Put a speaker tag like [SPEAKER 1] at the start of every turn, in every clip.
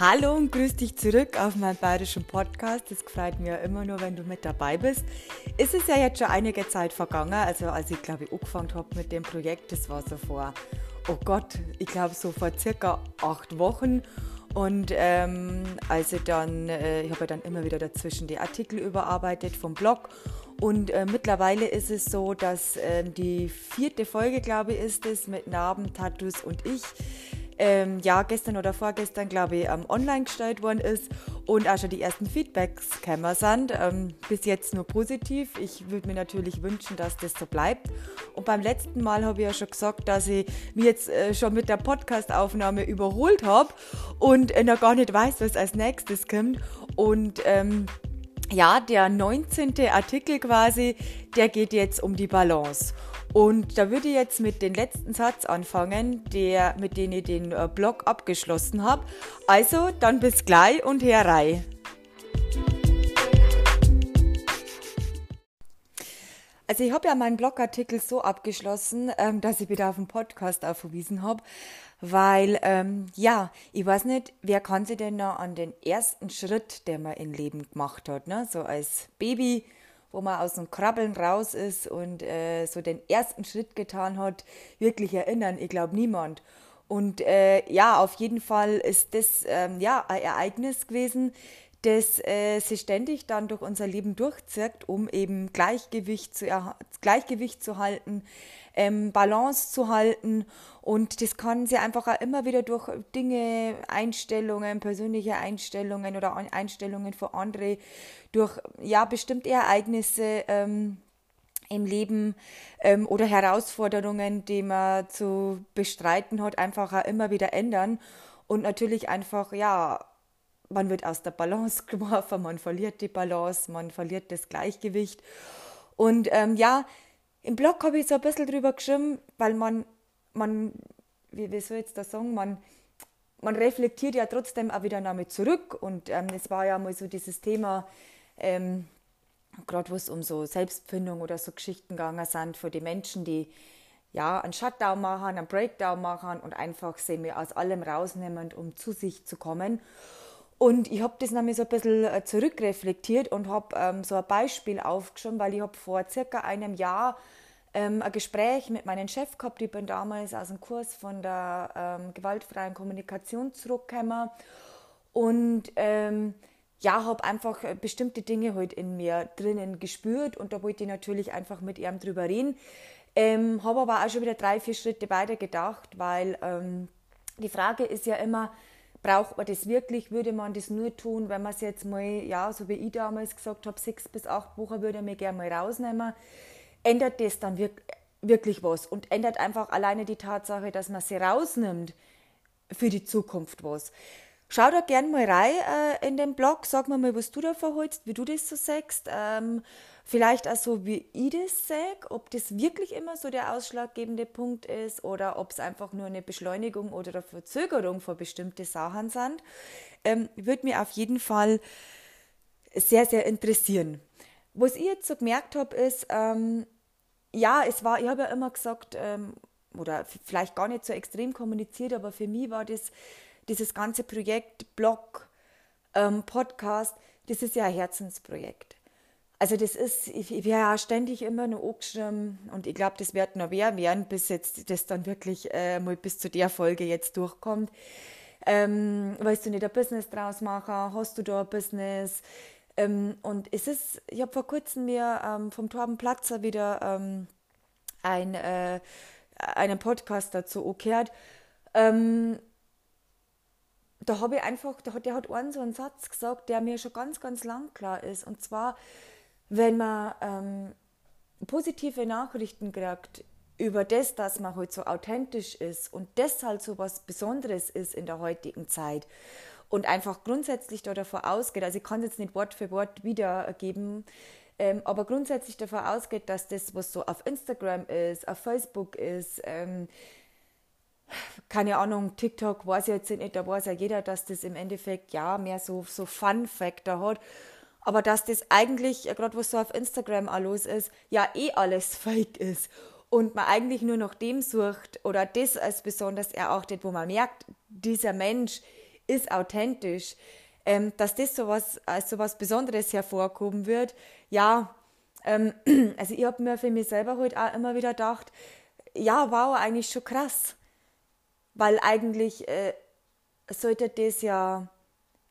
[SPEAKER 1] Hallo und grüß dich zurück auf meinem bayerischen Podcast. Es freut mich ja immer nur, wenn du mit dabei bist. Ist es ja jetzt schon einige Zeit vergangen, also als ich glaube ich angefangen habe mit dem Projekt, das war so vor, oh Gott, ich glaube so vor circa acht Wochen. Und ähm, also dann, äh, ich habe ja dann immer wieder dazwischen die Artikel überarbeitet vom Blog. Und äh, mittlerweile ist es so, dass äh, die vierte Folge, glaube ich, ist es mit Narben, Tattoos und ich ähm, ja, gestern oder vorgestern, glaube ich, ähm, online gestellt worden ist und auch schon die ersten Feedbacks gekommen sind. Ähm, bis jetzt nur positiv. Ich würde mir natürlich wünschen, dass das so bleibt. Und beim letzten Mal habe ich ja schon gesagt, dass ich mich jetzt äh, schon mit der Podcast-Aufnahme überholt habe und äh, noch gar nicht weiß, was als nächstes kommt. Und ähm, ja, der 19. Artikel quasi, der geht jetzt um die Balance. Und da würde ich jetzt mit dem letzten Satz anfangen, der, mit dem ich den äh, Blog abgeschlossen habe. Also, dann bis gleich und herrei. Also ich habe ja meinen Blogartikel so abgeschlossen, ähm, dass ich wieder auf den Podcast auch verwiesen habe, weil, ähm, ja, ich weiß nicht, wer kann sich denn noch an den ersten Schritt, den man im Leben gemacht hat, ne? so als Baby, wo man aus dem Krabbeln raus ist und äh, so den ersten Schritt getan hat, wirklich erinnern. Ich glaube niemand. Und äh, ja, auf jeden Fall ist das ähm, ja ein Ereignis gewesen, das äh, sich ständig dann durch unser Leben durchzirkt, um eben Gleichgewicht zu, Gleichgewicht zu halten, ähm, Balance zu halten. Und das kann sie einfach auch immer wieder durch Dinge, Einstellungen, persönliche Einstellungen oder Einstellungen für andere, durch ja bestimmte Ereignisse ähm, im Leben ähm, oder Herausforderungen, die man zu bestreiten hat, einfach auch immer wieder ändern. Und natürlich einfach, ja, man wird aus der Balance geworfen, man verliert die Balance, man verliert das Gleichgewicht. Und ähm, ja, im Blog habe ich so ein bisschen drüber geschrieben, weil man, man wie, wie soll ich jetzt das sagen, man, man reflektiert ja trotzdem auch wieder damit zurück. Und ähm, es war ja mal so dieses Thema, ähm, gerade wo es um so Selbstfindung oder so Geschichten gegangen sind, für die Menschen, die ja einen Shutdown machen, einen Breakdown machen und einfach sie mir aus allem rausnehmen, um zu sich zu kommen. Und ich habe das nämlich so ein bisschen äh, zurückreflektiert und habe ähm, so ein Beispiel aufgeschrieben, weil ich habe vor circa einem Jahr ähm, ein Gespräch mit meinem Chef gehabt. Ich bin damals aus dem Kurs von der ähm, gewaltfreien Kommunikation zurückgekommen und ähm, ja, habe einfach äh, bestimmte Dinge halt in mir drinnen gespürt und da wollte ich natürlich einfach mit ihm drüber reden. Ähm, habe aber auch schon wieder drei, vier Schritte weiter gedacht, weil ähm, die Frage ist ja immer, braucht man das wirklich? Würde man das nur tun, wenn man es jetzt mal, ja, so wie ich damals gesagt habe, sechs bis acht Wochen würde mir gerne mal rausnehmen? Ändert das dann wirklich was und ändert einfach alleine die Tatsache, dass man sie rausnimmt für die Zukunft was? Schau da gerne mal rein äh, in den Blog, sag mir mal, was du da verholst, wie du das so sagst. Ähm, vielleicht auch so, wie ich das sage, ob das wirklich immer so der ausschlaggebende Punkt ist oder ob es einfach nur eine Beschleunigung oder eine Verzögerung für bestimmte Sachen sind. Ähm, Würde mir auf jeden Fall sehr, sehr interessieren. Was ich jetzt so gemerkt habe, ist, ähm, ja, es war, ich habe ja immer gesagt, ähm, oder vielleicht gar nicht so extrem kommuniziert, aber für mich war das dieses ganze Projekt, Blog, ähm, Podcast, das ist ja ein Herzensprojekt. Also das ist, ich, ja ständig immer nur angeschrieben und ich glaube, das wird noch mehr werden, bis jetzt das dann wirklich äh, mal bis zu der Folge jetzt durchkommt. Ähm, weißt du nicht ein Business draus machen? Hast du da ein Business? Ähm, und es ist, ich habe vor kurzem mir ähm, vom Torben Platzer wieder ähm, ein, äh, einen Podcast dazu gehört. Ähm, da habe ich einfach, der hat, der hat einen so einen Satz gesagt, der mir schon ganz, ganz lang klar ist. Und zwar, wenn man ähm, positive Nachrichten kriegt über das, dass man halt so authentisch ist und das halt so was Besonderes ist in der heutigen Zeit und einfach grundsätzlich da davor ausgeht, also ich kann es jetzt nicht Wort für Wort wiedergeben, ähm, aber grundsätzlich davor ausgeht, dass das, was so auf Instagram ist, auf Facebook ist, ähm, keine Ahnung, TikTok weiß ich jetzt nicht, da weiß ja jeder, dass das im Endeffekt ja mehr so, so Fun-Factor hat. Aber dass das eigentlich, gerade was so auf Instagram auch los ist, ja eh alles fake ist. Und man eigentlich nur nach dem sucht oder das als besonders erachtet, wo man merkt, dieser Mensch ist authentisch, ähm, dass das sowas als sowas Besonderes hervorkommen wird, ja, ähm, also ich habe mir für mich selber heute halt auch immer wieder gedacht, ja, wow, eigentlich schon krass. Weil eigentlich äh, sollte das ja,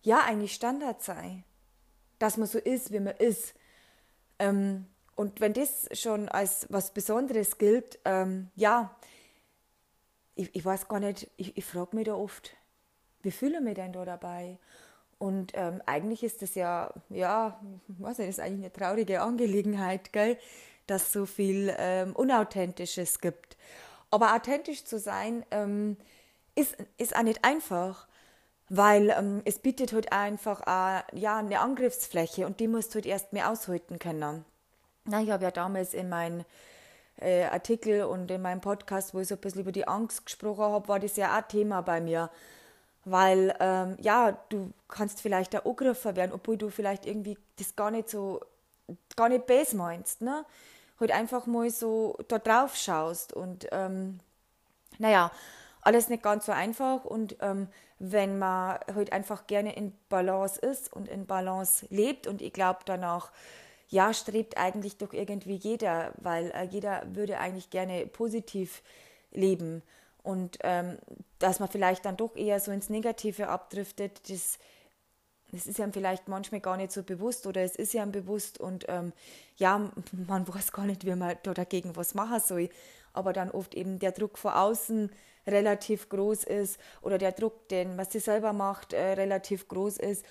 [SPEAKER 1] ja, eigentlich Standard sein. Dass man so ist, wie man ist. Ähm, und wenn das schon als was Besonderes gilt, ähm, ja, ich, ich weiß gar nicht, ich, ich frage mich da oft, wie fühle ich mich denn da dabei? Und ähm, eigentlich ist das ja, ja, nicht, ist eigentlich eine traurige Angelegenheit, gell, dass so viel ähm, Unauthentisches gibt. Aber authentisch zu sein, ähm, ist, ist auch nicht einfach, weil ähm, es bietet halt einfach auch, ja, eine Angriffsfläche und die musst du halt erst mehr aushalten können. Na, ich habe ja damals in meinem äh, Artikel und in meinem Podcast, wo ich so ein bisschen über die Angst gesprochen habe, war das ja auch Thema bei mir weil ähm, ja, du kannst vielleicht da angegriffen werden, obwohl du vielleicht irgendwie das gar nicht so, gar nicht base meinst, ne? Halt einfach mal so da drauf schaust und ähm, naja, alles nicht ganz so einfach und ähm, wenn man halt einfach gerne in Balance ist und in Balance lebt und ich glaube danach, ja, strebt eigentlich doch irgendwie jeder, weil äh, jeder würde eigentlich gerne positiv leben und ähm, dass man vielleicht dann doch eher so ins Negative abdriftet, das, das ist ja vielleicht manchmal gar nicht so bewusst oder es ist ja bewusst und ähm, ja, man weiß gar nicht, wie man da dagegen was machen soll. Aber dann oft eben der Druck von außen relativ groß ist oder der Druck, den was sie selber macht, äh, relativ groß ist.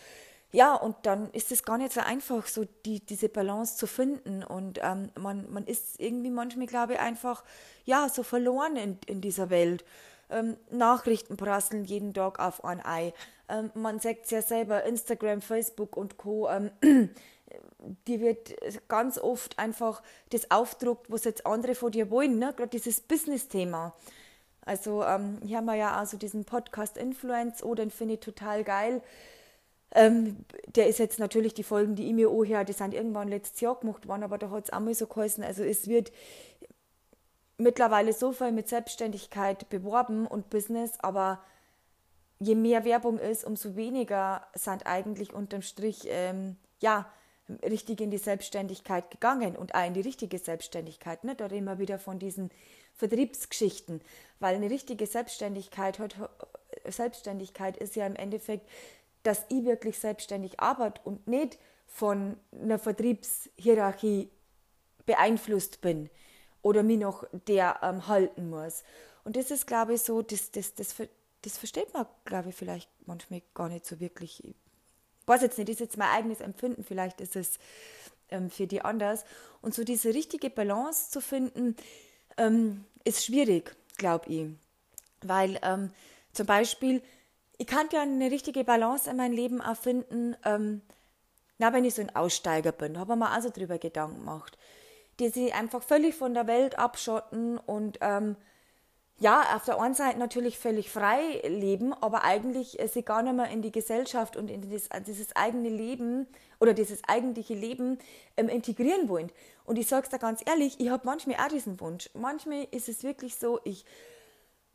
[SPEAKER 1] Ja, und dann ist es gar nicht so einfach, so die, diese Balance zu finden. Und ähm, man, man ist irgendwie manchmal, glaube ich, einfach ja, so verloren in, in dieser Welt. Ähm, Nachrichten prasseln jeden Tag auf ein Ei. Ähm, man sagt es ja selber, Instagram, Facebook und Co. Ähm, die wird ganz oft einfach das aufdruckt, was jetzt andere von dir wollen, ne? gerade dieses Business-Thema. Also ähm, hier haben wir ja also diesen Podcast Influence, oh, den finde ich total geil. Ähm, der ist jetzt natürlich die Folgen, die ich mir auch her, die sind irgendwann letztes Jahr gemacht worden, aber da hat es auch mal so geheißen. Also es wird mittlerweile so viel mit Selbstständigkeit beworben und Business, aber je mehr Werbung ist, umso weniger sind eigentlich unterm Strich ähm, ja richtig in die Selbstständigkeit gegangen und auch in die richtige Selbstständigkeit. Ne? Da reden wir wieder von diesen Vertriebsgeschichten, weil eine richtige Selbstständigkeit, Selbstständigkeit ist ja im Endeffekt, dass ich wirklich selbstständig arbeite und nicht von einer Vertriebshierarchie beeinflusst bin oder mich noch der ähm, halten muss. Und das ist, glaube ich, so, das, das, das, das versteht man, glaube ich, vielleicht manchmal gar nicht so wirklich. Ich weiß jetzt nicht, das ist jetzt mein eigenes Empfinden, vielleicht ist es ähm, für die anders. Und so diese richtige Balance zu finden, ähm, ist schwierig, glaube ich. Weil ähm, zum Beispiel, ich kann ja eine richtige Balance in meinem Leben erfinden, ähm, na, wenn ich so ein Aussteiger bin, habe ich mir also drüber Gedanken gemacht die sich einfach völlig von der Welt abschotten und ähm, ja, auf der einen Seite natürlich völlig frei leben, aber eigentlich äh, sie gar nicht mehr in die Gesellschaft und in das, dieses eigene Leben oder dieses eigentliche Leben ähm, integrieren wollen. Und ich sage es da ganz ehrlich, ich habe manchmal auch diesen Wunsch. Manchmal ist es wirklich so, ich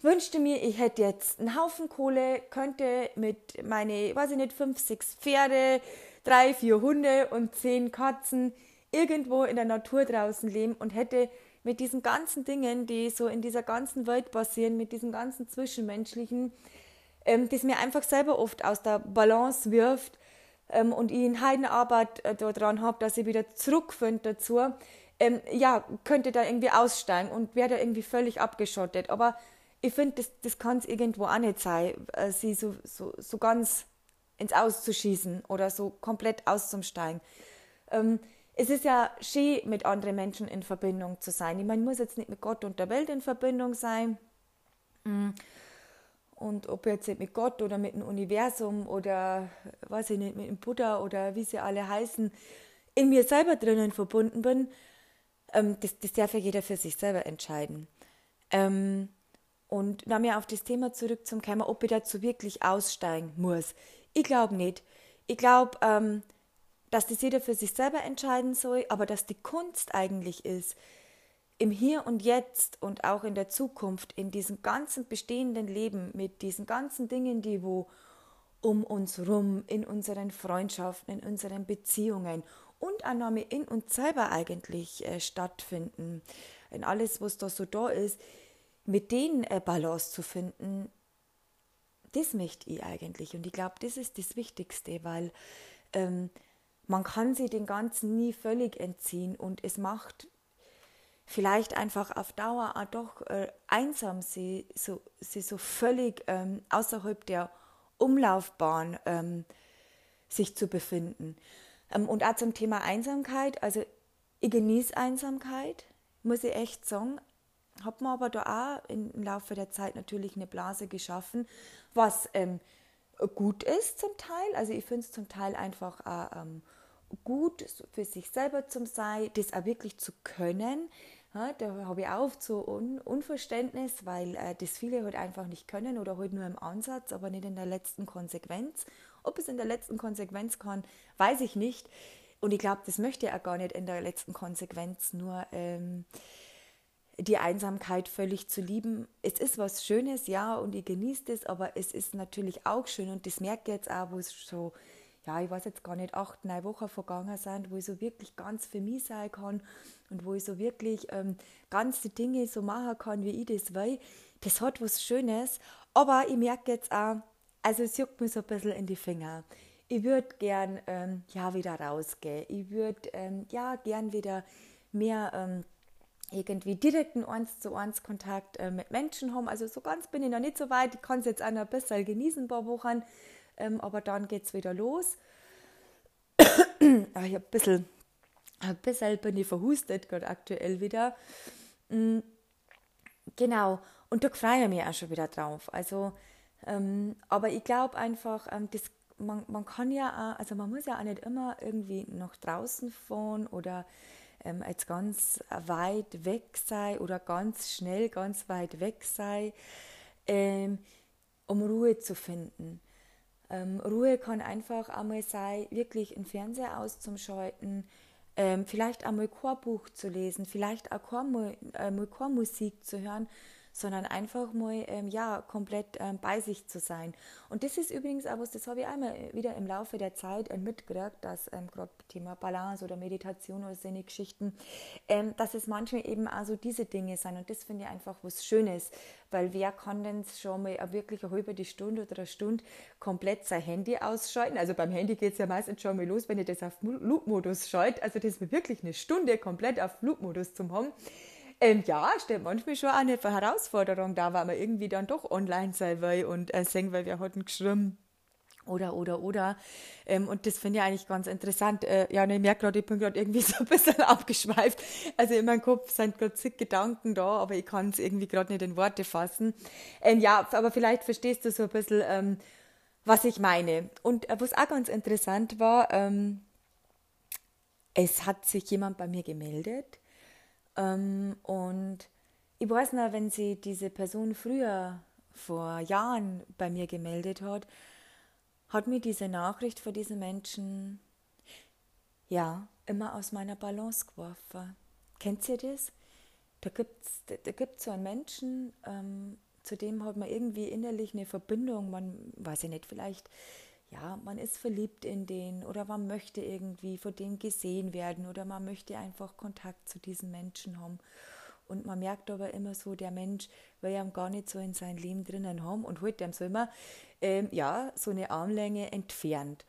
[SPEAKER 1] wünschte mir, ich hätte jetzt einen Haufen Kohle, könnte mit meine, weiß ich nicht, fünf, sechs Pferde, drei, vier Hunde und zehn Katzen irgendwo in der Natur draußen leben und hätte mit diesen ganzen Dingen, die so in dieser ganzen Welt passieren, mit diesen ganzen Zwischenmenschlichen, ähm, das mir einfach selber oft aus der Balance wirft ähm, und ich in Heidenarbeit äh, daran habe, dass ich wieder zurückfinde dazu, ähm, ja, könnte da irgendwie aussteigen und wäre da irgendwie völlig abgeschottet. Aber ich finde, das, das kann es irgendwo auch nicht sein, äh, sie so, so, so ganz ins Auszuschießen oder so komplett auszusteigen. Ähm, es ist ja schön, mit anderen Menschen in Verbindung zu sein. Ich meine, muss jetzt nicht mit Gott und der Welt in Verbindung sein. Mm. Und ob jetzt mit Gott oder mit dem Universum oder, weiß ich nicht, mit dem Buddha oder wie sie alle heißen, in mir selber drinnen verbunden bin, ähm, das, das darf ja jeder für sich selber entscheiden. Ähm, und dann mir auf das Thema zurückzukommen, ob ich dazu wirklich aussteigen muss. Ich glaube nicht. Ich glaube, ähm, dass das jeder für sich selber entscheiden soll, aber dass die Kunst eigentlich ist, im Hier und Jetzt und auch in der Zukunft, in diesem ganzen bestehenden Leben, mit diesen ganzen Dingen, die wo um uns rum, in unseren Freundschaften, in unseren Beziehungen und auch noch in uns selber eigentlich äh, stattfinden. In alles, was da so da ist, mit denen äh, Balance zu finden, das möchte ich eigentlich. Und ich glaube, das ist das Wichtigste, weil ähm, man kann sich den Ganzen nie völlig entziehen und es macht vielleicht einfach auf Dauer auch doch äh, einsam, sie so, sie so völlig ähm, außerhalb der Umlaufbahn ähm, sich zu befinden. Ähm, und auch zum Thema Einsamkeit, also ich genieße Einsamkeit, muss ich echt sagen, habe mir aber da auch im Laufe der Zeit natürlich eine Blase geschaffen, was ähm, gut ist zum Teil. Also ich finde es zum Teil einfach auch ähm, gut für sich selber zum sein, das auch wirklich zu können. Ja, da habe ich auch so Un Unverständnis, weil äh, das viele halt einfach nicht können oder halt nur im Ansatz, aber nicht in der letzten Konsequenz. Ob es in der letzten Konsequenz kann, weiß ich nicht. Und ich glaube, das möchte er gar nicht in der letzten Konsequenz, nur ähm, die Einsamkeit völlig zu lieben. Es ist was Schönes, ja, und ich genieße es, aber es ist natürlich auch schön und das merke ich jetzt auch, wo es so ja, ich weiß jetzt gar nicht, acht, neun Wochen vergangen sind, wo ich so wirklich ganz für mich sein kann und wo ich so wirklich ähm, ganz die Dinge so machen kann, wie ich das will. Das hat was Schönes, aber ich merke jetzt auch, also es juckt mir so ein bisschen in die Finger. Ich würde gern ähm, ja, wieder rausgehen. Ich würde ähm, ja gern wieder mehr ähm, irgendwie direkten eins zu eins Kontakt äh, mit Menschen haben. Also so ganz bin ich noch nicht so weit. Ich kann es jetzt auch noch ein bisschen genießen, ein paar Wochen ähm, aber dann geht es wieder los. Ah, ich habe ein bisschen, ein bisschen bin ich verhustet, gerade aktuell wieder. Mm, genau, und da freue ich mich auch schon wieder drauf. Also, ähm, aber ich glaube einfach, ähm, das, man, man kann ja auch, also man muss ja auch nicht immer irgendwie nach draußen fahren oder ähm, jetzt ganz weit weg sein oder ganz schnell ganz weit weg sein, ähm, um Ruhe zu finden. Ähm, Ruhe kann einfach einmal sein, wirklich den Fernseher auszuschalten, ähm, vielleicht einmal Chorbuch zu lesen, vielleicht auch Chor, äh, Chormusik zu hören sondern einfach mal ähm, ja, komplett ähm, bei sich zu sein. Und das ist übrigens auch was, das habe ich einmal wieder im Laufe der Zeit äh, mitgekriegt, dass ähm, gerade Thema Balance oder Meditation oder solche Geschichten, ähm, dass es manchmal eben auch so diese Dinge sind. Und das finde ich einfach was Schönes, weil wer kann denn schon mal wirklich eine halbe Stunde oder eine Stunde komplett sein Handy ausschalten? Also beim Handy geht es ja meistens schon mal los, wenn ich das auf Flugmodus schalte. Also das ist wirklich eine Stunde komplett auf Flugmodus zum haben. Ähm, ja, stellt manchmal schon eine Herausforderung da, weil man irgendwie dann doch online sein will und äh, sehen, weil wir hatten geschrieben. Oder, oder, oder. Ähm, und das finde ich eigentlich ganz interessant. Äh, ja, und ich merke gerade, ich bin gerade irgendwie so ein bisschen abgeschweift. Also in meinem Kopf sind gerade zig Gedanken da, aber ich kann es irgendwie gerade nicht in Worte fassen. Ähm, ja, aber vielleicht verstehst du so ein bisschen, ähm, was ich meine. Und äh, was auch ganz interessant war, ähm, es hat sich jemand bei mir gemeldet, ähm, und ich weiß noch, wenn sie diese Person früher, vor Jahren bei mir gemeldet hat, hat mir diese Nachricht von diesem Menschen, ja, immer aus meiner Balance geworfen. Kennt ihr das? Da gibt es da gibt's so einen Menschen, ähm, zu dem hat man irgendwie innerlich eine Verbindung, man weiß ja nicht, vielleicht ja, man ist verliebt in den oder man möchte irgendwie von dem gesehen werden oder man möchte einfach Kontakt zu diesen Menschen haben. Und man merkt aber immer so, der Mensch will ja gar nicht so in sein Leben drinnen haben und holt dem so immer ähm, ja, so eine Armlänge entfernt.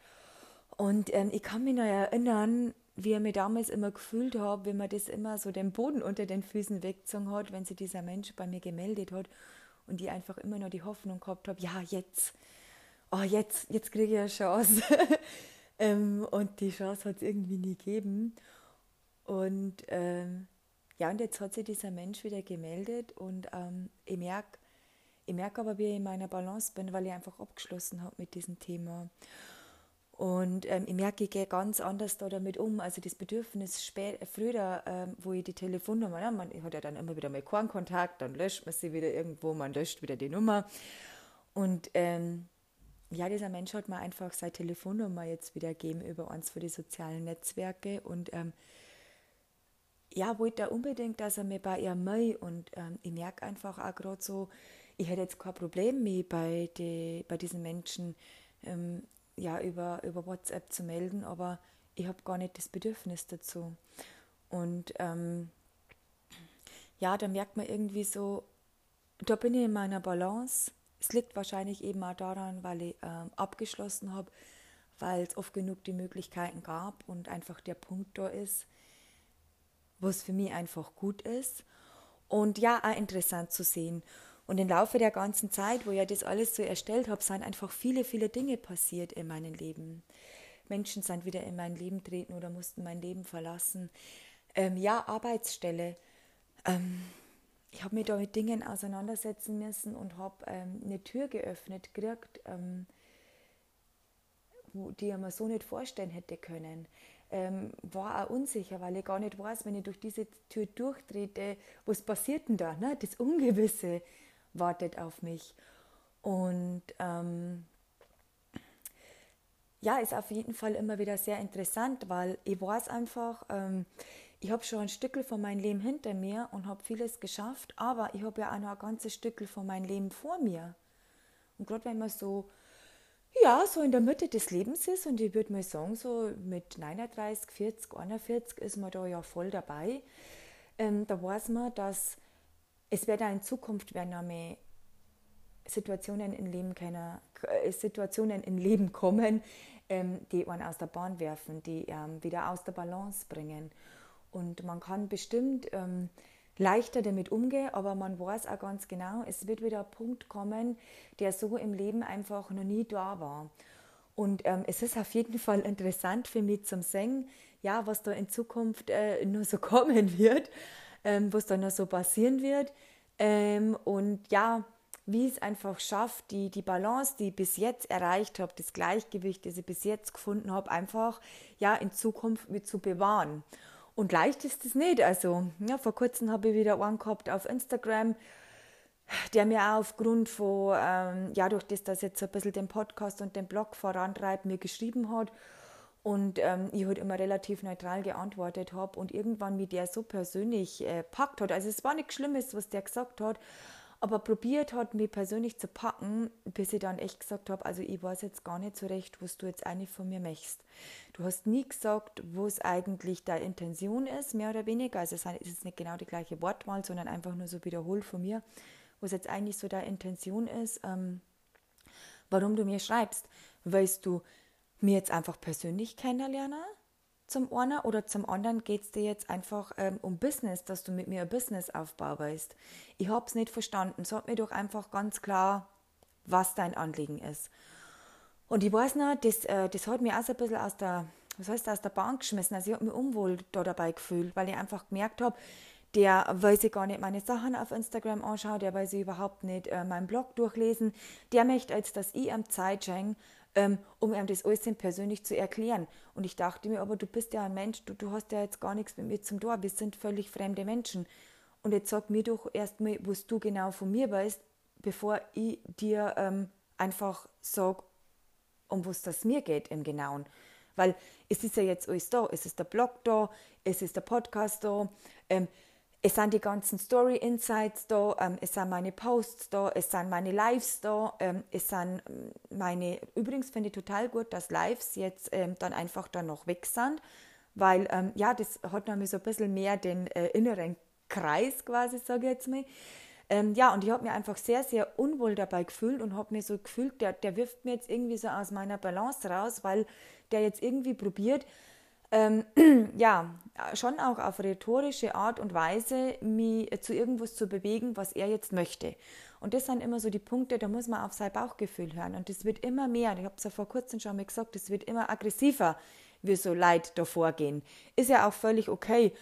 [SPEAKER 1] Und ähm, ich kann mich noch erinnern, wie er mir damals immer gefühlt hat, wenn man das immer so den Boden unter den Füßen weggezogen hat, wenn sich dieser Mensch bei mir gemeldet hat und die einfach immer noch die Hoffnung gehabt habe, ja, jetzt, oh, jetzt, jetzt kriege ich eine Chance. ähm, und die Chance hat es irgendwie nie gegeben. Und ähm, ja, und jetzt hat sich dieser Mensch wieder gemeldet und ähm, ich merke ich merk aber, wie ich in meiner Balance bin, weil ich einfach abgeschlossen habe mit diesem Thema. Und ähm, ich merke, ich gehe ganz anders da damit um. Also das Bedürfnis spät, früher, ähm, wo ich die Telefonnummer, ja, man hat ja dann immer wieder mal keinen Kontakt, dann löscht man sie wieder irgendwo, man löscht wieder die Nummer. Und ähm, ja, dieser Mensch hat mir einfach seine Telefonnummer jetzt wieder gegeben über eins von den sozialen Netzwerke und ähm, ja, wollte er unbedingt, dass er mir bei ihr mei und ähm, ich merke einfach auch gerade so, ich hätte jetzt kein Problem mehr bei, die, bei diesen Menschen ähm, ja, über, über WhatsApp zu melden, aber ich habe gar nicht das Bedürfnis dazu. Und ähm, ja, da merkt man irgendwie so, da bin ich in meiner Balance. Es liegt wahrscheinlich eben auch daran, weil ich ähm, abgeschlossen habe, weil es oft genug die Möglichkeiten gab und einfach der Punkt da ist, wo es für mich einfach gut ist. Und ja, auch interessant zu sehen. Und im Laufe der ganzen Zeit, wo ich das alles so erstellt habe, sind einfach viele, viele Dinge passiert in meinem Leben. Menschen sind wieder in mein Leben treten oder mussten mein Leben verlassen. Ähm, ja, Arbeitsstelle. Ähm, ich habe mich da mit Dingen auseinandersetzen müssen und habe ähm, eine Tür geöffnet gekriegt, ähm, die ich mir so nicht vorstellen hätte können. Ähm, war auch unsicher, weil ich gar nicht weiß, wenn ich durch diese Tür durchtrete, was passiert denn da? Ne? Das Ungewisse wartet auf mich. Und ähm, ja, ist auf jeden Fall immer wieder sehr interessant, weil ich weiß einfach, ähm, ich habe schon ein Stückel von meinem Leben hinter mir und habe vieles geschafft, aber ich habe ja auch noch ein ganzes Stückel von meinem Leben vor mir. Und gerade wenn man so, ja, so in der Mitte des Lebens ist und ich würde mal sagen, so mit 39, 40, 41 ist man da ja voll dabei, ähm, da weiß man, dass es wird auch in Zukunft werden noch mehr Situationen im Leben, keine, äh, Situationen im Leben kommen, ähm, die einen aus der Bahn werfen, die ähm, wieder aus der Balance bringen. Und man kann bestimmt ähm, leichter damit umgehen, aber man weiß auch ganz genau, es wird wieder ein Punkt kommen, der so im Leben einfach noch nie da war. Und ähm, es ist auf jeden Fall interessant für mich zum Singen, ja, was da in Zukunft äh, nur so kommen wird, ähm, was da noch so passieren wird. Ähm, und ja, wie es einfach schafft, die, die Balance, die ich bis jetzt erreicht habe, das Gleichgewicht, das ich bis jetzt gefunden habe, einfach ja in Zukunft mit zu bewahren. Und leicht ist es nicht. Also, ja, vor kurzem habe ich wieder einen gehabt auf Instagram, der mir auch aufgrund von, ähm, ja, durch das, dass jetzt ein bisschen den Podcast und den Blog vorantreibt, mir geschrieben hat. Und ähm, ich halt immer relativ neutral geantwortet habe und irgendwann mit der so persönlich äh, packt hat. Also es war nichts Schlimmes, was der gesagt hat, aber probiert hat, mich persönlich zu packen, bis ich dann echt gesagt habe, also ich weiß jetzt gar nicht so recht, was du jetzt eigentlich von mir möchtest. Du hast nie gesagt, wo es eigentlich deine Intention ist, mehr oder weniger. Also es ist nicht genau die gleiche Wortwahl, sondern einfach nur so wiederholt von mir, was jetzt eigentlich so deine Intention ist, ähm, warum du mir schreibst. Weißt du mir jetzt einfach persönlich kennenlernen? Zum einen oder zum anderen geht es dir jetzt einfach ähm, um Business, dass du mit mir ein Business aufbaust. Ich habe es nicht verstanden. Sag mir doch einfach ganz klar, was dein Anliegen ist. Und ich weiß noch, das, äh, das hat mir auch so ein bisschen aus der, was heißt, aus der Bank geschmissen. Also ich habe mich unwohl da dabei gefühlt, weil ich einfach gemerkt habe, der weil sie gar nicht meine Sachen auf Instagram anschauen, der weil sie überhaupt nicht äh, meinen Blog durchlesen, der möchte als dass ich am Zeit schenke, ähm, um ihm das alles persönlich zu erklären. Und ich dachte mir, aber du bist ja ein Mensch, du, du hast ja jetzt gar nichts mit mir zum Tor, wir sind völlig fremde Menschen. Und jetzt sag mir doch erstmal, was du genau von mir weißt, bevor ich dir ähm, einfach sage, um was das mir geht im Genauen. Weil es ist ja jetzt alles da, es ist der Blog da, es ist der Podcast da, ähm, es sind die ganzen Story Insights da, ähm, es sind meine Posts da, es sind meine Lives da, ähm, es sind ähm, meine, übrigens finde ich total gut, dass Lives jetzt ähm, dann einfach dann noch weg sind, weil ähm, ja, das hat nämlich so ein bisschen mehr den äh, inneren Kreis quasi, sage ich jetzt mal. Ähm, ja, und ich habe mir einfach sehr, sehr unwohl dabei gefühlt und habe mir so gefühlt, der, der wirft mir jetzt irgendwie so aus meiner Balance raus, weil der jetzt irgendwie probiert, ähm, ja, schon auch auf rhetorische Art und Weise, mich zu irgendwas zu bewegen, was er jetzt möchte. Und das sind immer so die Punkte, da muss man auf sein Bauchgefühl hören. Und das wird immer mehr, ich habe es ja vor kurzem schon mal gesagt, es wird immer aggressiver, wie so Leid davor gehen. Ist ja auch völlig okay.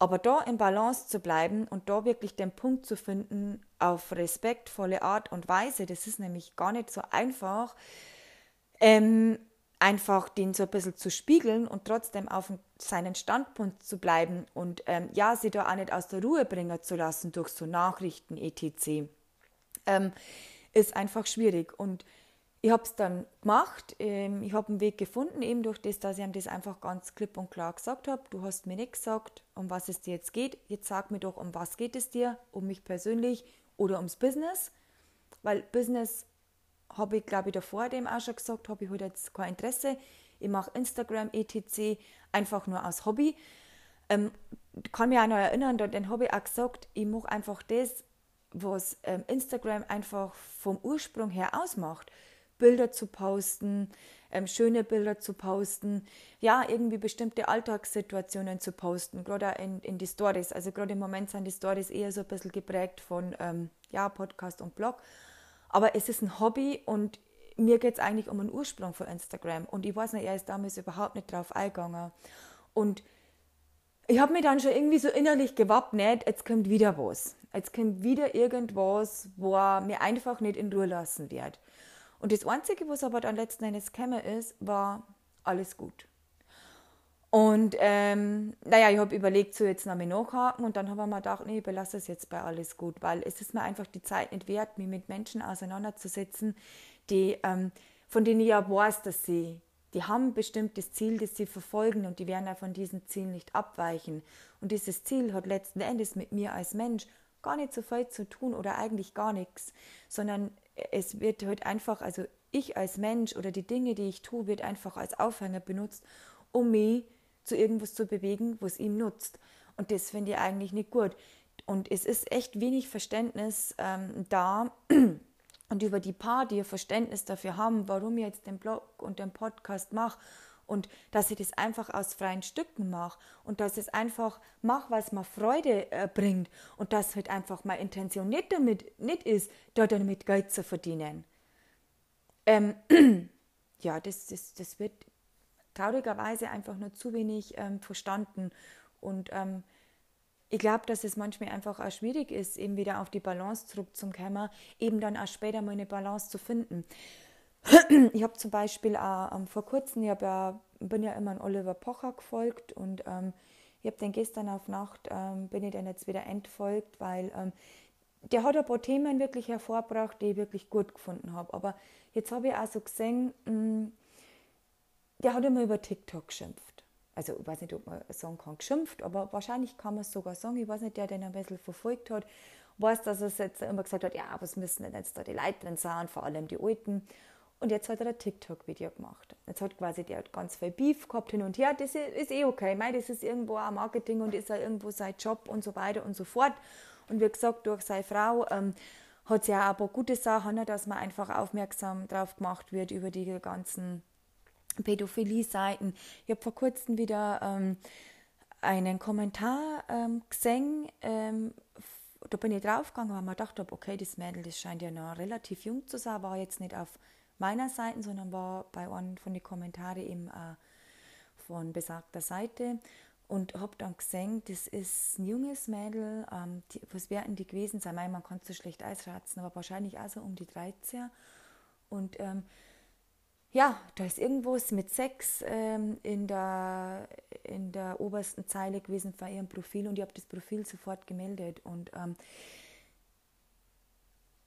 [SPEAKER 1] Aber da in Balance zu bleiben und da wirklich den Punkt zu finden auf respektvolle Art und Weise, das ist nämlich gar nicht so einfach. Ähm, einfach den so ein bisschen zu spiegeln und trotzdem auf seinen Standpunkt zu bleiben und ähm, ja, sie da auch nicht aus der Ruhe bringen zu lassen durch so Nachrichten etc. Ähm, ist einfach schwierig und ich habe es dann gemacht. Ähm, ich habe einen Weg gefunden, eben durch das, dass ich ihm das einfach ganz klipp und klar gesagt habe. Du hast mir nicht gesagt, um was es dir jetzt geht. Jetzt sag mir doch, um was geht es dir? Um mich persönlich oder ums Business? Weil Business habe ich, glaube ich, davor dem auch schon gesagt, habe ich halt jetzt kein Interesse. Ich mache Instagram, etc. einfach nur aus Hobby. Ähm, kann mich auch noch erinnern, dann habe ich auch gesagt, ich mache einfach das, was ähm, Instagram einfach vom Ursprung her ausmacht. Bilder zu posten, ähm, schöne Bilder zu posten, ja, irgendwie bestimmte Alltagssituationen zu posten, gerade in, in die Stories. Also gerade im Moment sind die Stories eher so ein bisschen geprägt von ähm, ja, Podcast und Blog. Aber es ist ein Hobby und mir geht es eigentlich um den Ursprung von Instagram. Und ich weiß nicht, er ist damals überhaupt nicht drauf eingegangen. Und ich habe mich dann schon irgendwie so innerlich gewappnet, jetzt kommt wieder was. Jetzt kommt wieder irgendwas, wo er mir einfach nicht in Ruhe lassen wird. Und das Einzige, was aber dann letzten Endes gekommen ist, war alles gut. Und ähm, naja, ich habe überlegt, so jetzt noch mal nachhaken und dann habe ich mir gedacht, nee, ich belasse es jetzt bei alles gut, weil es ist mir einfach die Zeit nicht wert, mich mit Menschen auseinanderzusetzen, die, ähm, von denen ich ja weiß, dass sie, die haben ein bestimmtes Ziel, das sie verfolgen und die werden auch von diesem Ziel nicht abweichen. Und dieses Ziel hat letzten Endes mit mir als Mensch gar nicht so viel zu tun oder eigentlich gar nichts, sondern es wird halt einfach, also ich als Mensch oder die Dinge, die ich tue, wird einfach als Aufhänger benutzt, um mich zu irgendwas zu bewegen, was ihm nutzt. Und das finde ich eigentlich nicht gut. Und es ist echt wenig Verständnis ähm, da. Und über die paar, die Verständnis dafür haben, warum ich jetzt den Blog und den Podcast mache und dass ich das einfach aus freien Stücken mache und dass ich es einfach mache, was mir Freude äh, bringt und dass halt einfach meine Intention nicht damit nicht ist, da damit Geld zu verdienen. Ähm, ja, das, das, das wird traurigerweise einfach nur zu wenig ähm, verstanden. Und ähm, ich glaube, dass es manchmal einfach auch schwierig ist, eben wieder auf die Balance zurückzukommen, eben dann auch später mal eine Balance zu finden. Ich habe zum Beispiel auch ähm, vor kurzem, ich ja, bin ja immer an Oliver Pocher gefolgt und ähm, ich habe den gestern auf Nacht, ähm, bin ich dann jetzt wieder entfolgt, weil ähm, der hat ein paar Themen wirklich hervorgebracht, die ich wirklich gut gefunden habe. Aber jetzt habe ich auch so gesehen, mh, mm, der hat immer über TikTok geschimpft. Also ich weiß nicht, ob man sagen kann, geschimpft, aber wahrscheinlich kann man es sogar sagen. Ich weiß nicht, der den ein bisschen verfolgt hat, weiß, dass er jetzt immer gesagt hat, ja, was müssen denn jetzt da die Leute drin sein, vor allem die Alten. Und jetzt hat er ein TikTok-Video gemacht. Jetzt hat quasi der hat ganz viel Beef gehabt hin und her. Das ist eh okay. Mei, das ist irgendwo auch Marketing und ist ja irgendwo sein Job und so weiter und so fort. Und wie gesagt, durch seine Frau ähm, hat es ja auch ein paar gute Sachen, dass man einfach aufmerksam drauf gemacht wird über die ganzen Pädophilie-Seiten. Ich habe vor kurzem wieder ähm, einen Kommentar ähm, gesehen, ähm, da bin ich draufgegangen, weil man dachte, okay, das Mädel, das scheint ja noch relativ jung zu sein, war jetzt nicht auf meiner Seite, sondern war bei einem von den Kommentaren eben äh, von besagter Seite und habe dann gesehen, das ist ein junges Mädel, ähm, die, was werden die gewesen sein? man kann es so schlecht ausratzen, aber wahrscheinlich auch so um die 13. Und ähm, ja, da ist irgendwas mit Sex ähm, in, der, in der obersten Zeile gewesen von ihrem Profil und ich habe das Profil sofort gemeldet. Und, ähm,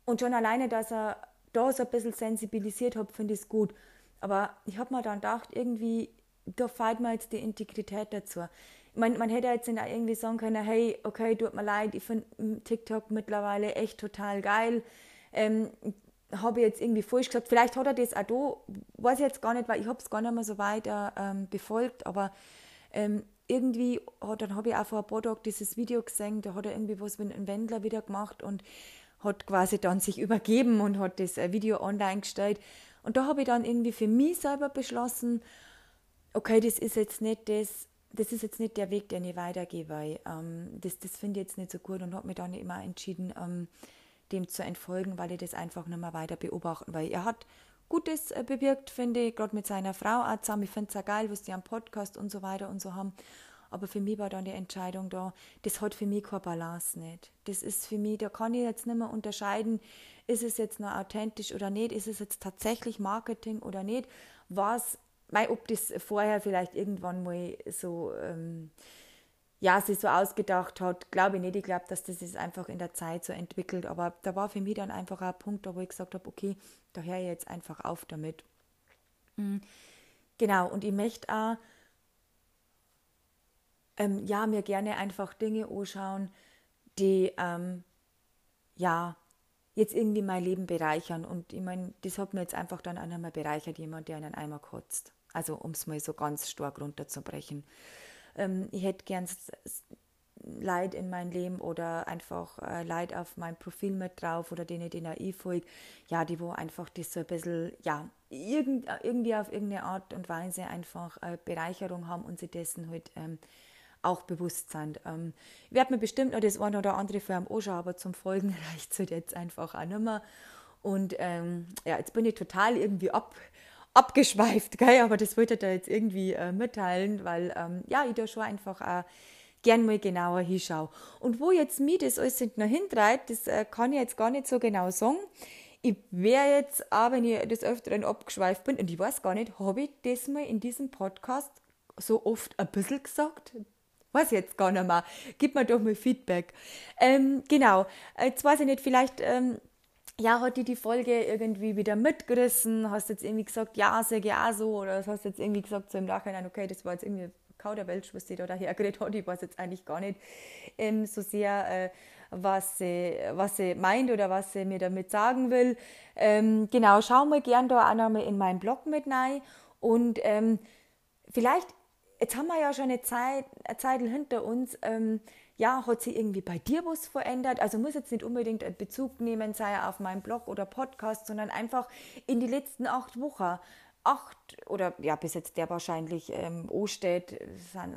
[SPEAKER 1] und schon alleine, dass er da so ein bisschen sensibilisiert hat, finde ich es gut. Aber ich habe mir dann gedacht, irgendwie, da fehlt mir jetzt die Integrität dazu. Man, man hätte jetzt irgendwie sagen können, hey, okay, tut mir leid, ich finde TikTok mittlerweile echt total geil. Ähm, habe ich jetzt irgendwie falsch gesagt. Vielleicht hat er das auch da, weiß ich jetzt gar nicht, weil ich habe es gar nicht mehr so weiter ähm, befolgt, aber ähm, irgendwie, oh, dann habe ich auch vor ein paar Tagen dieses Video gesehen, da hat er irgendwie was mit einem Wendler wieder gemacht und hat quasi dann sich übergeben und hat das äh, Video online gestellt. Und da habe ich dann irgendwie für mich selber beschlossen, okay, das ist jetzt nicht das, das ist jetzt nicht der Weg, den ich weitergehe, weil ähm, das, das finde ich jetzt nicht so gut und habe mich dann immer entschieden, ähm, dem zu entfolgen, weil ich das einfach nicht mehr weiter beobachten, weil er hat Gutes äh, bewirkt, finde ich, gerade mit seiner Frau auch zusammen. Ich finde es ja geil, was die am Podcast und so weiter und so haben. Aber für mich war dann die Entscheidung da, das hat für mich keine Balance nicht. Das ist für mich, da kann ich jetzt nicht mehr unterscheiden, ist es jetzt noch authentisch oder nicht, ist es jetzt tatsächlich Marketing oder nicht. Was, ob das vorher vielleicht irgendwann mal so ähm, ja, sich so ausgedacht hat, glaube ich nicht. Ich glaube, dass das sich einfach in der Zeit so entwickelt. Aber da war für mich dann einfach ein Punkt, wo ich gesagt habe, okay, da höre ich jetzt einfach auf damit. Mhm. Genau, und ich möchte auch, ähm, ja, mir gerne einfach Dinge anschauen, die, ähm, ja, jetzt irgendwie mein Leben bereichern. Und ich meine, das hat mir jetzt einfach dann auch einmal bereichert, jemand, der einen Eimer kotzt. Also um es mal so ganz stark runterzubrechen. Ähm, ich hätte gern Leid in mein Leben oder einfach äh, Leid auf mein Profil mit drauf oder denen, die ich folge, ja, die wo einfach das so ein bisschen, ja, irgend, irgendwie auf irgendeine Art und Weise einfach äh, Bereicherung haben und sie dessen halt ähm, auch bewusst sind. Ähm, ich werde mir bestimmt noch das eine oder andere für am anschauen, aber zum Folgen reicht es halt jetzt einfach auch nicht mehr. Und ähm, ja, jetzt bin ich total irgendwie ab, abgeschweift, gell? aber das wollte ich da jetzt irgendwie äh, mitteilen, weil ähm, ja, ich da schon einfach auch gern mal genauer hinschaue. Und wo jetzt mir das alles noch hintreibt, das äh, kann ich jetzt gar nicht so genau sagen. Ich wäre jetzt auch, wenn ich des Öfteren abgeschweift bin, und ich weiß gar nicht, habe ich das mal in diesem Podcast so oft ein bisschen gesagt? Weiß jetzt gar nicht mehr. Gib mir doch mal Feedback. Ähm, genau, jetzt weiß ich nicht, vielleicht ähm, ja, hat die die Folge irgendwie wieder mitgerissen? Hast jetzt irgendwie gesagt, ja, sag ich auch so? Oder hast jetzt irgendwie gesagt, so im Nachhinein, okay, das war jetzt irgendwie Kauderwelsch, was sie da hergeredet hat. Ich weiß jetzt eigentlich gar nicht ähm, so sehr, äh, was, sie, was sie meint oder was sie mir damit sagen will. Ähm, genau, schau mal gern da auch nochmal in meinen Blog mit rein. Und ähm, vielleicht, jetzt haben wir ja schon eine Zeit, eine Zeit hinter uns, ähm, ja, hat sich irgendwie bei dir was verändert? Also muss jetzt nicht unbedingt Bezug nehmen, sei er auf meinem Blog oder Podcast, sondern einfach in die letzten acht Wochen. Acht oder ja, bis jetzt der wahrscheinlich ähm, steht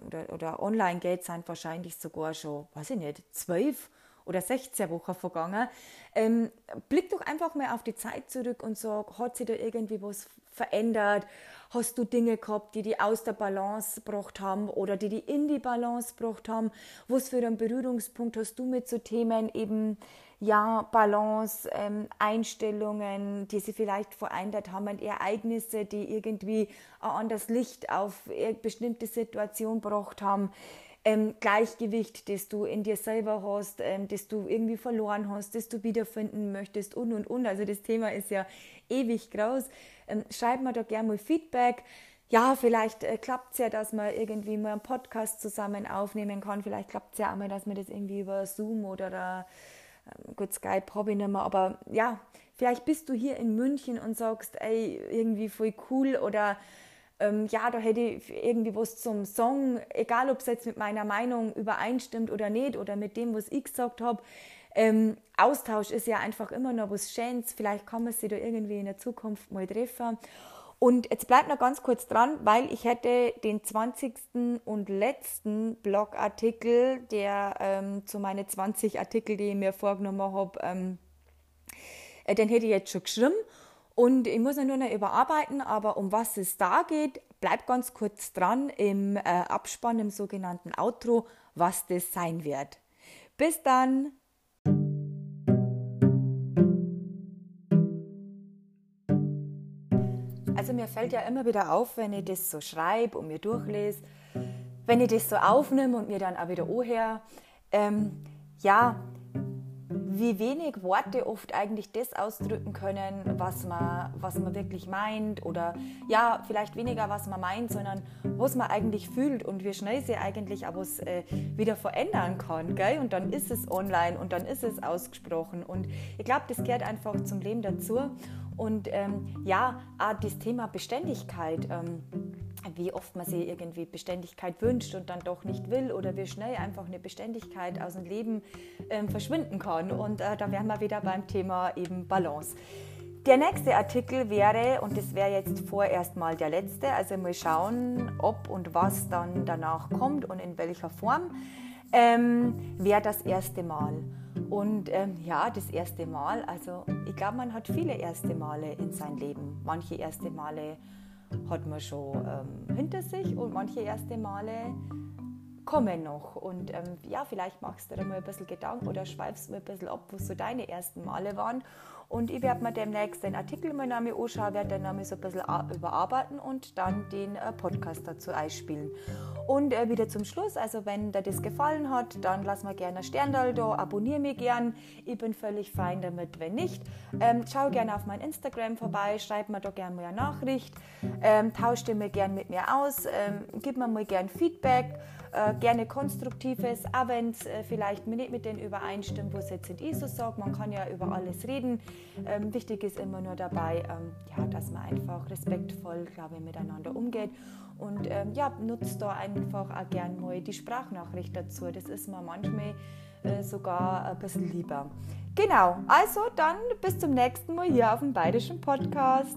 [SPEAKER 1] oder, oder online geht, sind wahrscheinlich sogar schon, weiß ich nicht, zwölf oder 16 Wochen vergangen. Ähm, blick doch einfach mal auf die Zeit zurück und sag, hat sich da irgendwie was verändert? Hast du Dinge gehabt, die die aus der Balance gebracht haben oder die die in die Balance gebracht haben? Was für einen Berührungspunkt hast du mit so Themen eben, ja, Balance, ähm, Einstellungen, die sie vielleicht verändert haben, Ereignisse, die irgendwie ein anderes Licht auf bestimmte Situation gebracht haben? ähm, Gleichgewicht, das du in dir selber hast, ähm, das du irgendwie verloren hast, das du wiederfinden möchtest und und und. Also das Thema ist ja ewig groß. Ähm, schreib mir da gerne mal Feedback. Ja, vielleicht äh, klappt es ja, dass man irgendwie mal einen Podcast zusammen aufnehmen kann. Vielleicht klappt es ja auch mal, dass man das irgendwie über Zoom oder da, ähm, gut, Skype habe ich nicht mehr, aber ja, vielleicht bist du hier in München und sagst, ey, irgendwie voll cool oder ähm, ja, da hätte ich irgendwie was zum Song, egal ob es jetzt mit meiner Meinung übereinstimmt oder nicht oder mit dem, was ich gesagt habe. Ähm, Austausch ist ja einfach immer noch was Schönes. Vielleicht kann man sich da irgendwie in der Zukunft mal treffen. Und jetzt bleibt noch ganz kurz dran, weil ich hätte den 20. und letzten Blogartikel, der ähm, zu meinen 20 Artikeln, die ich mir vorgenommen habe, ähm, äh, den hätte ich jetzt schon geschrieben. Und ich muss ihn nur noch überarbeiten, aber um was es da geht, bleibt ganz kurz dran im äh, Abspann, im sogenannten Outro, was das sein wird. Bis dann! Also mir fällt ja immer wieder auf, wenn ich das so schreibe und mir durchlese, wenn ich das so aufnehme und mir dann auch wieder anhöre, ähm, ja, wie wenig Worte oft eigentlich das ausdrücken können, was man, was man wirklich meint oder ja, vielleicht weniger, was man meint, sondern was man eigentlich fühlt und wie schnell sie eigentlich auch was äh, wieder verändern kann. Gell? Und dann ist es online und dann ist es ausgesprochen und ich glaube, das gehört einfach zum Leben dazu und ähm, ja, auch das Thema Beständigkeit. Ähm, wie oft man sich irgendwie Beständigkeit wünscht und dann doch nicht will oder wie schnell einfach eine Beständigkeit aus dem Leben ähm, verschwinden kann. Und äh, da wären wir wieder beim Thema eben Balance. Der nächste Artikel wäre, und das wäre jetzt vorerst mal der letzte, also mal schauen, ob und was dann danach kommt und in welcher Form, ähm, wäre das erste Mal. Und ähm, ja, das erste Mal, also ich glaube, man hat viele erste Male in seinem Leben. Manche erste Male hat man schon ähm, hinter sich und manche erste Male kommen noch. Und ähm, ja, vielleicht machst du da mal ein bisschen Gedanken oder schweifst mal ein bisschen ab, wo so deine ersten Male waren. Und ich werde mir demnächst den Artikel mal anschauen, werde den Namen so ein bisschen überarbeiten und dann den äh, Podcast dazu einspielen. Und äh, wieder zum Schluss, also wenn dir das gefallen hat, dann lass mal gerne ein Sterndal da, abonniere mich gern. Ich bin völlig fein damit, wenn nicht. Ähm, schau gerne auf mein Instagram vorbei, schreib mir da gerne mal eine Nachricht, ähm, tausch dir mir gerne mit mir aus, ähm, gib mir mal gerne Feedback. Äh, gerne konstruktives, auch wenn es äh, vielleicht nicht mit denen übereinstimmt, was jetzt ich so sage. Man kann ja über alles reden. Ähm, wichtig ist immer nur dabei, ähm, ja, dass man einfach respektvoll, glaube ich, miteinander umgeht. Und ähm, ja, nutzt da einfach auch gerne mal die Sprachnachricht dazu. Das ist mir manchmal äh, sogar ein bisschen lieber. Genau, also dann bis zum nächsten Mal hier auf dem Bayerischen Podcast.